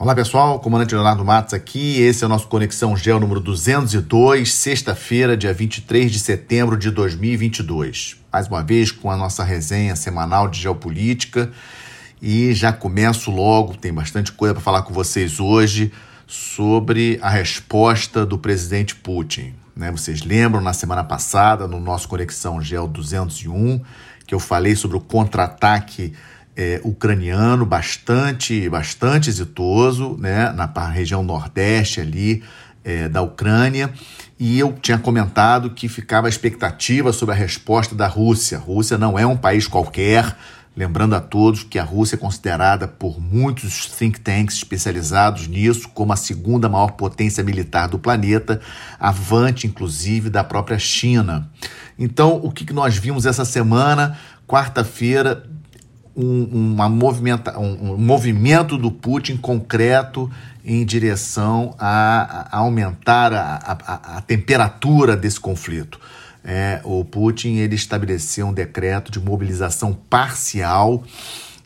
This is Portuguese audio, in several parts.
Olá pessoal, comandante Leonardo Matos aqui. Esse é o nosso Conexão Geo número 202, sexta-feira, dia 23 de setembro de 2022. Mais uma vez com a nossa resenha semanal de geopolítica e já começo logo, tem bastante coisa para falar com vocês hoje sobre a resposta do presidente Putin. Né? Vocês lembram na semana passada, no nosso Conexão Geo 201, que eu falei sobre o contra-ataque é, ucraniano bastante, bastante exitoso, né, na região nordeste ali é, da Ucrânia, e eu tinha comentado que ficava a expectativa sobre a resposta da Rússia. A Rússia não é um país qualquer, lembrando a todos que a Rússia é considerada por muitos think tanks especializados nisso como a segunda maior potência militar do planeta, avante inclusive da própria China. Então, o que nós vimos essa semana? Quarta-feira, um, uma movimenta, um, um, movimento do Putin concreto em direção a, a aumentar a, a, a, temperatura desse conflito. É, o Putin ele estabeleceu um decreto de mobilização parcial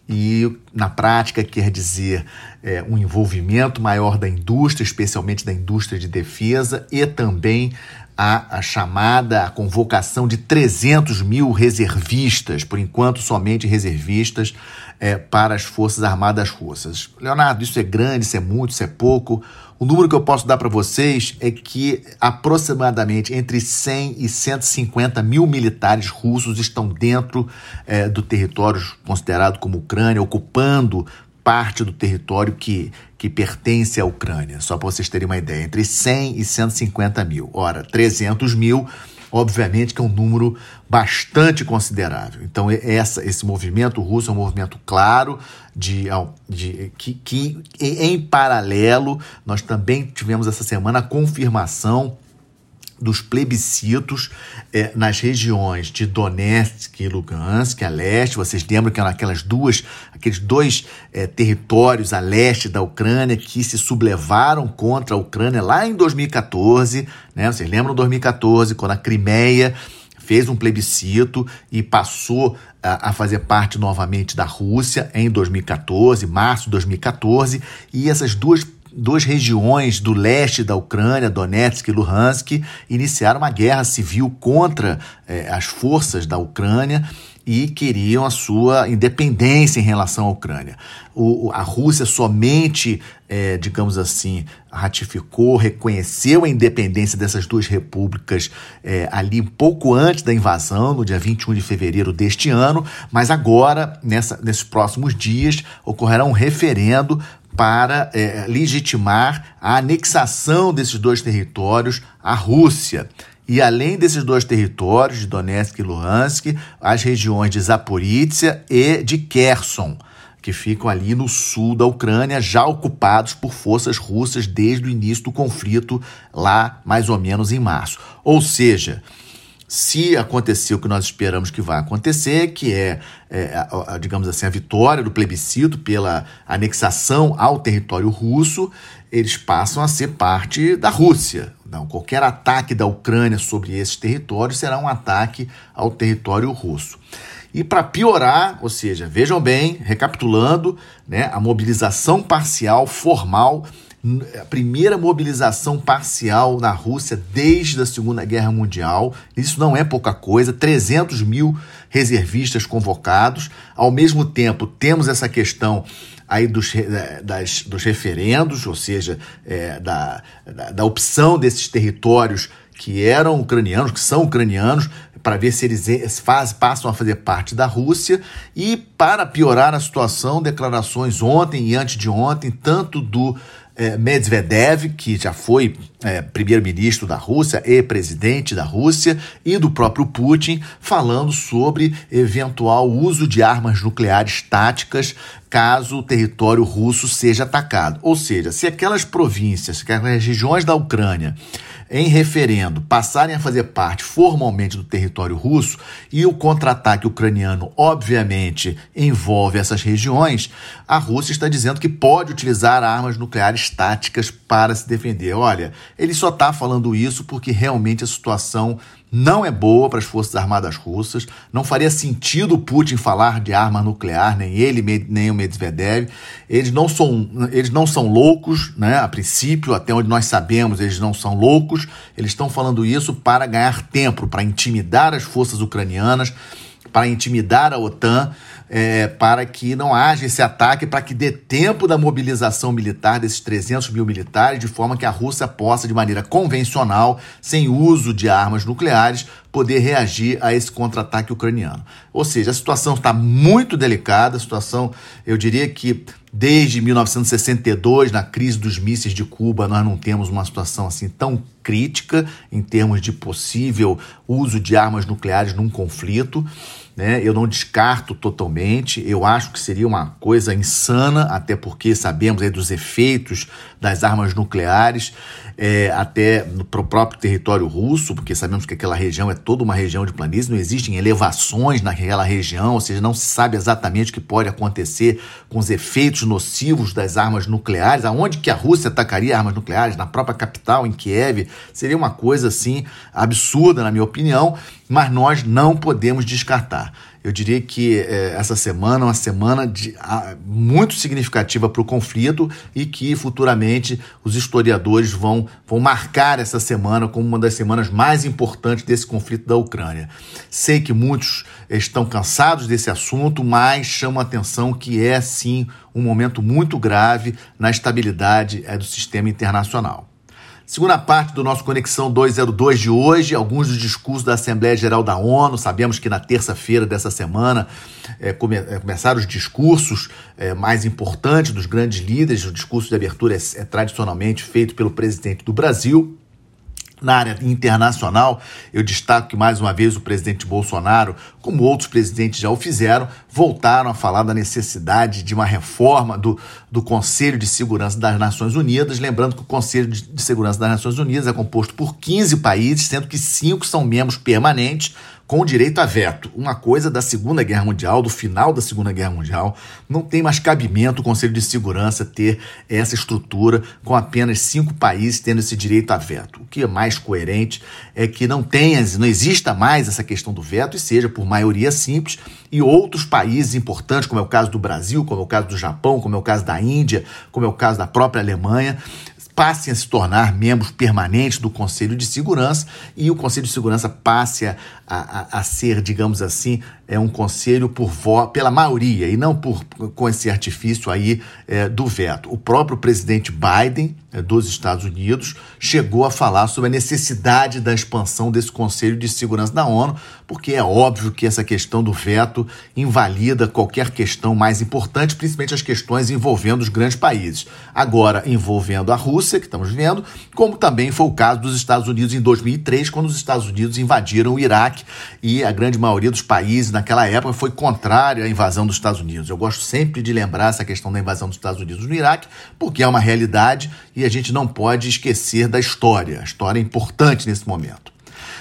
e, na prática, quer dizer é, um envolvimento maior da indústria, especialmente da indústria de defesa, e também a, a, chamada a convocação de 300 mil reservistas, por enquanto somente reservistas, é, para as Forças Armadas Russas. Leonardo, isso é grande, isso é muito, isso é pouco. O número que eu posso dar para vocês é que aproximadamente entre 100 e 150 mil militares russos estão dentro é, do território considerado como Ucrânia, ocupando parte do território que, que pertence à Ucrânia, só para vocês terem uma ideia, entre 100 e 150 mil. Ora, 300 mil, obviamente que é um número bastante considerável. Então, essa, esse movimento russo é um movimento claro, de, de que, que, em paralelo, nós também tivemos essa semana a confirmação dos plebiscitos é, nas regiões de Donetsk e Lugansk, a leste. Vocês lembram que eram aquelas duas, aqueles dois é, territórios a leste da Ucrânia que se sublevaram contra a Ucrânia lá em 2014, né? Vocês lembram 2014, quando a Crimeia fez um plebiscito e passou a, a, fazer parte novamente da Rússia em 2014, março de 2014, e essas duas duas regiões do leste da Ucrânia, Donetsk e Luhansk, iniciaram uma guerra civil contra eh, as forças da Ucrânia e queriam a sua independência em relação à Ucrânia. O, a Rússia somente, é, digamos assim, ratificou, reconheceu a independência dessas duas repúblicas é, ali pouco antes da invasão, no dia 21 de fevereiro deste ano, mas agora, nessa, nesses próximos dias, ocorrerá um referendo para é, legitimar a anexação desses dois territórios à Rússia. E além desses dois territórios, de Donetsk e Luhansk, as regiões de Zaporizhia e de Kherson, que ficam ali no sul da Ucrânia, já ocupados por forças russas desde o início do conflito, lá mais ou menos em março. Ou seja, se acontecer o que nós esperamos que vai acontecer, que é, é a, a, digamos assim, a vitória do plebiscito pela anexação ao território russo, eles passam a ser parte da Rússia. Não, qualquer ataque da Ucrânia sobre esses territórios será um ataque ao território russo. E para piorar, ou seja, vejam bem, recapitulando, né, a mobilização parcial formal a primeira mobilização parcial na Rússia desde a Segunda Guerra Mundial. Isso não é pouca coisa, 300 mil reservistas convocados. Ao mesmo tempo, temos essa questão aí dos, das, dos referendos, ou seja, é, da, da, da opção desses territórios que eram ucranianos, que são ucranianos, para ver se eles faz, passam a fazer parte da Rússia. E para piorar a situação, declarações ontem e antes de ontem, tanto do é, Medvedev, que já foi é, primeiro-ministro da Rússia e presidente da Rússia, e do próprio Putin, falando sobre eventual uso de armas nucleares táticas caso o território russo seja atacado. Ou seja, se aquelas províncias, aquelas regiões da Ucrânia em referendo passarem a fazer parte formalmente do território russo e o contra-ataque ucraniano, obviamente, envolve essas regiões, a Rússia está dizendo que pode utilizar armas nucleares táticas para se defender. Olha, ele só está falando isso porque realmente a situação não é boa para as Forças Armadas russas. Não faria sentido Putin falar de arma nuclear, nem ele, nem o Medvedev. Eles não são, eles não são loucos, né? A princípio, até onde nós sabemos, eles não são loucos. Eles estão falando isso para ganhar tempo, para intimidar as forças ucranianas, para intimidar a OTAN é, para que não haja esse ataque, para que dê tempo da mobilização militar desses 300 mil militares, de forma que a Rússia possa, de maneira convencional, sem uso de armas nucleares, poder reagir a esse contra-ataque ucraniano. Ou seja, a situação está muito delicada, a situação, eu diria que desde 1962, na crise dos mísseis de Cuba, nós não temos uma situação assim tão crítica em termos de possível uso de armas nucleares num conflito. Né? Eu não descarto totalmente, eu acho que seria uma coisa insana, até porque sabemos aí dos efeitos das armas nucleares, é, até no próprio território russo, porque sabemos que aquela região é toda uma região de planície, não existem elevações naquela região, ou seja, não se sabe exatamente o que pode acontecer com os efeitos nocivos das armas nucleares, aonde que a Rússia atacaria armas nucleares, na própria capital, em Kiev, seria uma coisa assim absurda, na minha opinião, mas nós não podemos descartar. Eu diria que é, essa semana é uma semana de, a, muito significativa para o conflito e que futuramente os historiadores vão, vão marcar essa semana como uma das semanas mais importantes desse conflito da Ucrânia. Sei que muitos estão cansados desse assunto, mas chamo a atenção que é sim um momento muito grave na estabilidade é, do sistema internacional. Segunda parte do nosso Conexão 202 de hoje, alguns dos discursos da Assembleia Geral da ONU. Sabemos que na terça-feira dessa semana é, come, é, começaram os discursos é, mais importantes dos grandes líderes. O discurso de abertura é, é tradicionalmente feito pelo presidente do Brasil. Na área internacional, eu destaco que mais uma vez o presidente Bolsonaro, como outros presidentes já o fizeram, voltaram a falar da necessidade de uma reforma do, do Conselho de Segurança das Nações Unidas. Lembrando que o Conselho de Segurança das Nações Unidas é composto por 15 países, sendo que cinco são membros permanentes, com direito a veto. Uma coisa da Segunda Guerra Mundial, do final da Segunda Guerra Mundial, não tem mais cabimento o Conselho de Segurança ter essa estrutura com apenas cinco países tendo esse direito a veto. O que é mais coerente é que não tenha, não exista mais essa questão do veto e seja por maioria simples e outros países importantes, como é o caso do Brasil, como é o caso do Japão, como é o caso da Índia, como é o caso da própria Alemanha, passem a se tornar membros permanentes do Conselho de Segurança e o Conselho de Segurança passe a, a, a ser, digamos assim, é um conselho por vo pela maioria e não por com esse artifício aí é, do veto. O próprio presidente Biden é, dos Estados Unidos chegou a falar sobre a necessidade da expansão desse Conselho de Segurança da ONU, porque é óbvio que essa questão do veto invalida qualquer questão mais importante, principalmente as questões envolvendo os grandes países. Agora envolvendo a Rússia, que estamos vendo, como também foi o caso dos Estados Unidos em 2003, quando os Estados Unidos invadiram o Iraque e a grande maioria dos países na naquela época foi contrário à invasão dos Estados Unidos. Eu gosto sempre de lembrar essa questão da invasão dos Estados Unidos no Iraque, porque é uma realidade e a gente não pode esquecer da história. A história é importante nesse momento.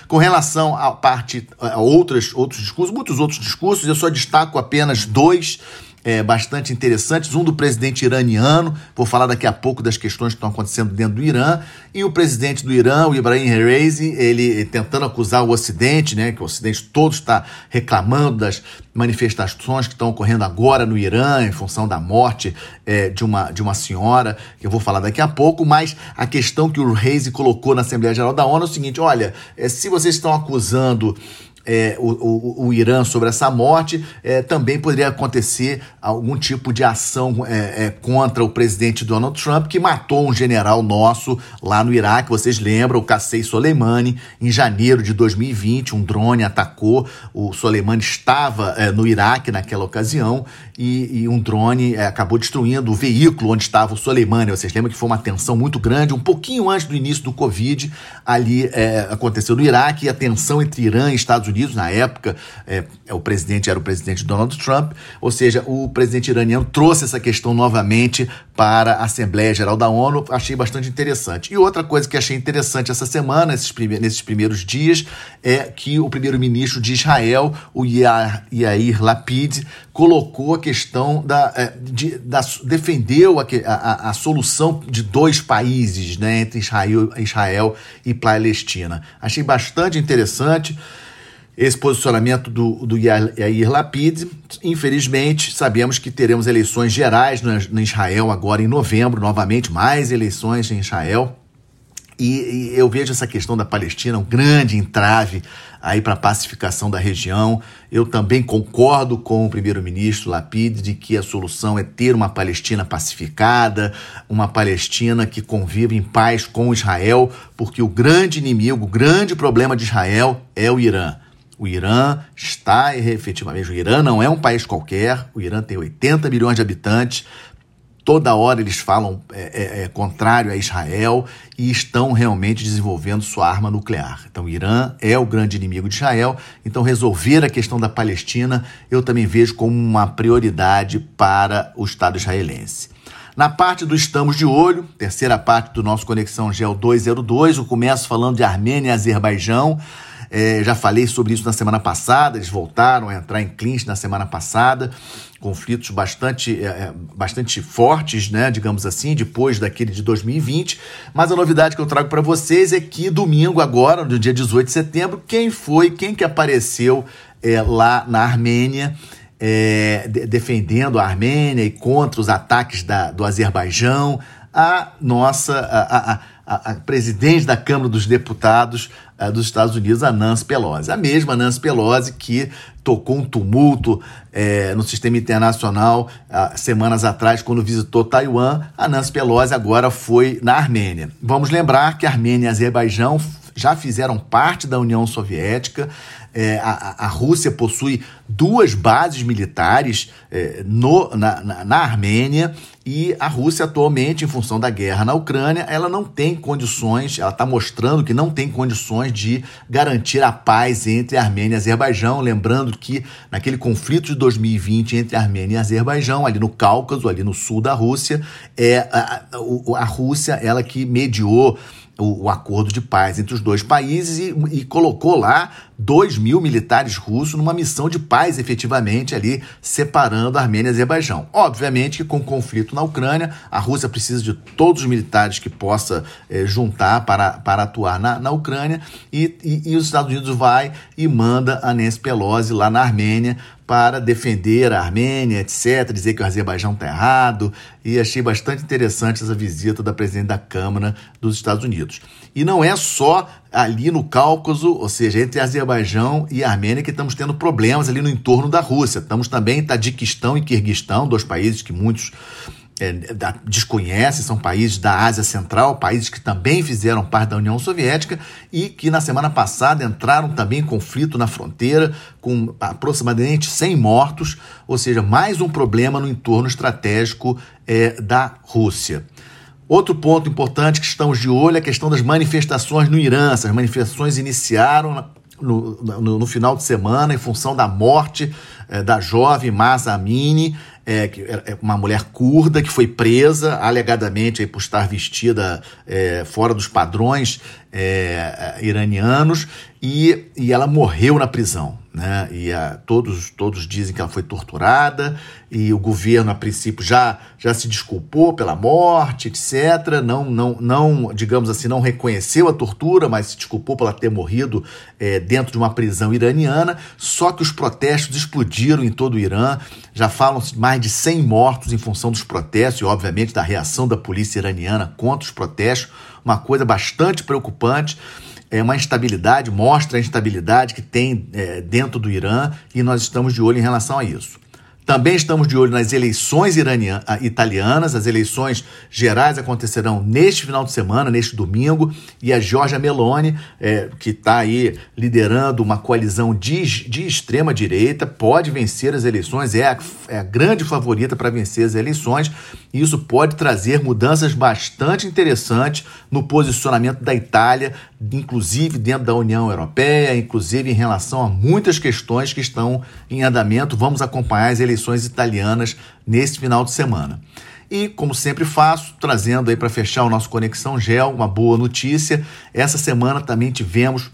Com relação à parte, a outras, outros discursos, muitos outros discursos, eu só destaco apenas dois é, bastante interessantes. Um do presidente iraniano, vou falar daqui a pouco das questões que estão acontecendo dentro do Irã, e o presidente do Irã, o Ibrahim Reisi, ele tentando acusar o Ocidente, né, que o Ocidente todo está reclamando das manifestações que estão ocorrendo agora no Irã em função da morte é, de, uma, de uma senhora, que eu vou falar daqui a pouco, mas a questão que o Reisi colocou na Assembleia Geral da ONU é o seguinte: olha, é, se vocês estão acusando é, o, o, o, Irã sobre essa morte, é, também poderia acontecer algum tipo de ação é, é, contra o presidente Donald Trump, que matou um general nosso lá no Iraque. Vocês lembram, o Qasem Soleimani, em janeiro de 2020, um drone atacou. O Soleimani estava é, no Iraque naquela ocasião e, e um drone é, acabou destruindo o veículo onde estava o Soleimani. Vocês lembram que foi uma tensão muito grande, um pouquinho antes do início do Covid, ali aconteceu no Iraque, e a tensão entre Irã e Estados Unidos, na época é, o presidente era o presidente Donald Trump, ou seja, o presidente iraniano trouxe essa questão novamente para a Assembleia Geral da ONU, achei bastante interessante. E outra coisa que achei interessante essa semana, nesses, prime nesses primeiros dias, é que o primeiro-ministro de Israel, o Yair Lapid, colocou a questão da, é, de, da defendeu a, a, a, solução de dois países, né, entre Israel, Israel e Palestina. Achei bastante interessante esse posicionamento do, do Yair Lapid. Infelizmente, sabemos que teremos eleições gerais no, Israel agora em novembro, novamente, mais eleições em Israel. E, e, eu vejo essa questão da Palestina um grande entrave aí para a pacificação da região. Eu também concordo com o primeiro-ministro Lapid de que a solução é ter uma Palestina pacificada, uma Palestina que convive em paz com Israel, porque o grande inimigo, o grande problema de Israel é o Irã. O Irã está efetivamente. O Irã não é um país qualquer, o Irã tem 80 milhões de habitantes, toda hora eles falam é, é, é, contrário a Israel e estão realmente desenvolvendo sua arma nuclear. Então, o Irã é o grande inimigo de Israel. Então, resolver a questão da Palestina eu também vejo como uma prioridade para o Estado israelense. Na parte do Estamos de Olho, terceira parte do nosso Conexão Gel 202, eu começo falando de Armênia e Azerbaijão. É, já falei sobre isso na semana passada, eles voltaram a entrar em clinch na semana passada, conflitos bastante, é, é, bastante fortes, né, digamos assim, depois daquele de 2020. Mas a novidade que eu trago para vocês é que domingo, agora, no dia 18 de setembro, quem foi, quem que apareceu é, lá na Armênia. É, de, defendendo a Armênia e contra os ataques da, do Azerbaijão, a nossa a, a, a, a presidente da Câmara dos Deputados uh, dos Estados Unidos, a Nancy Pelosi. A mesma Nancy Pelosi que tocou um tumulto é, no sistema internacional uh, semanas atrás, quando visitou Taiwan. A Nancy Pelosi agora foi na Armênia. Vamos lembrar que Armênia e Azerbaijão já fizeram parte da União Soviética. É, a, a, Rússia possui duas bases militares é, no, na, na, na, Armênia e a Rússia atualmente, em função da guerra na Ucrânia, ela não tem condições, ela está mostrando que não tem condições de garantir a paz entre Armênia e Azerbaijão. Lembrando que naquele conflito de 2020 entre Armênia e Azerbaijão, ali no Cáucaso, ali no sul da Rússia, é a, a, a Rússia ela que mediou o, o, acordo de paz entre os dois países e, e, colocou lá 2 mil militares russos numa missão de paz, efetivamente, ali separando a Armênia e Azerbaijão. Obviamente que com o conflito na Ucrânia, a Rússia precisa de todos os militares que possa eh, juntar para, para atuar na, na Ucrânia e, e, e os Estados Unidos vai e manda a Nancy Pelosi lá na Armênia para defender a Armênia, etc., dizer que o Azerbaijão está errado, e achei bastante interessante essa visita da presidente da Câmara dos Estados Unidos. E não é só ali no Cáucaso, ou seja, entre Azerbaijão e Armênia, que estamos tendo problemas ali no entorno da Rússia. Estamos também em Tadiquistão e Quirguistão, dois países que muitos é, da, desconhece, são países da Ásia Central, países que também fizeram parte da União Soviética e que na semana passada entraram também em conflito na fronteira, com aproximadamente 100 mortos, ou seja, mais um problema no entorno estratégico é, da Rússia. Outro ponto importante que estamos de olho é a questão das manifestações no Irã. Essas manifestações iniciaram no, no, no, final de semana, em função da morte é, da jovem Masa Amini, é, é, uma mulher curda que foi presa, alegadamente aí, por estar vestida é, fora dos padrões é, iranianos, e, e ela morreu na prisão. Né? E a, todos, todos dizem que ela foi torturada, e o governo, a princípio, já, já se desculpou pela morte, etc. Não, não, não, digamos assim, não reconheceu a tortura, mas se desculpou por ela ter morrido é, dentro de uma prisão iraniana. Só que os protestos explodiram em todo o Irã, já falam-se mais de 100 mortos em função dos protestos e, obviamente, da reação da polícia iraniana contra os protestos, uma coisa bastante preocupante é uma instabilidade, mostra a instabilidade que tem é, dentro do Irã e nós estamos de olho em relação a isso. Também estamos de olho nas eleições ah, italianas. As eleições gerais acontecerão neste final de semana, neste domingo, e a Giorgia Meloni, é, que está aí liderando uma coalizão de, de extrema direita, pode vencer as eleições, é a, é a grande favorita para vencer as eleições, e isso pode trazer mudanças bastante interessantes no posicionamento da Itália, inclusive dentro da União Europeia, inclusive em relação a muitas questões que estão em andamento. Vamos acompanhar as eleições eleições italianas neste final de semana. E, como sempre faço, trazendo aí para fechar o nosso Conexão Gel, uma boa notícia. Essa semana também tivemos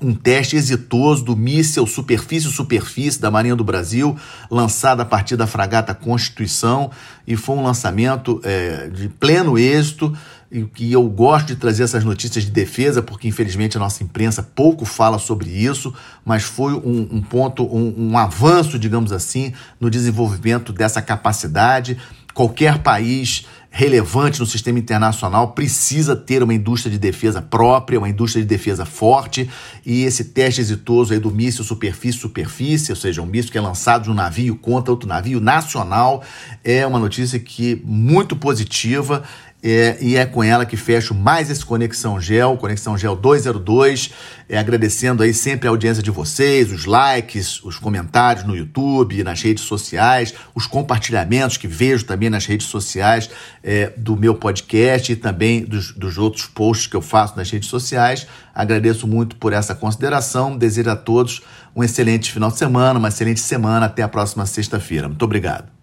um teste exitoso do míssil superfície-superfície da Marinha do Brasil, lançado a partir da fragata Constituição, e foi um lançamento é, de pleno êxito e que eu gosto de trazer essas notícias de defesa, porque infelizmente a nossa imprensa pouco fala sobre isso, mas foi um, um ponto, um, um avanço, digamos assim, no desenvolvimento dessa capacidade. Qualquer país relevante no sistema internacional precisa ter uma indústria de defesa própria, uma indústria de defesa forte, e esse teste exitoso aí do míssil superfície-superfície, ou seja, um míssil que é lançado de um navio contra outro navio nacional, é uma notícia que muito positiva é, e é com ela que fecho mais esse Conexão Gel, Conexão Gel 202, é, agradecendo aí sempre a audiência de vocês, os likes, os comentários no YouTube, nas redes sociais, os compartilhamentos que vejo também nas redes sociais é, do meu podcast e também dos, dos outros posts que eu faço nas redes sociais. Agradeço muito por essa consideração, desejo a todos um excelente final de semana, uma excelente semana, até a próxima sexta-feira. Muito obrigado.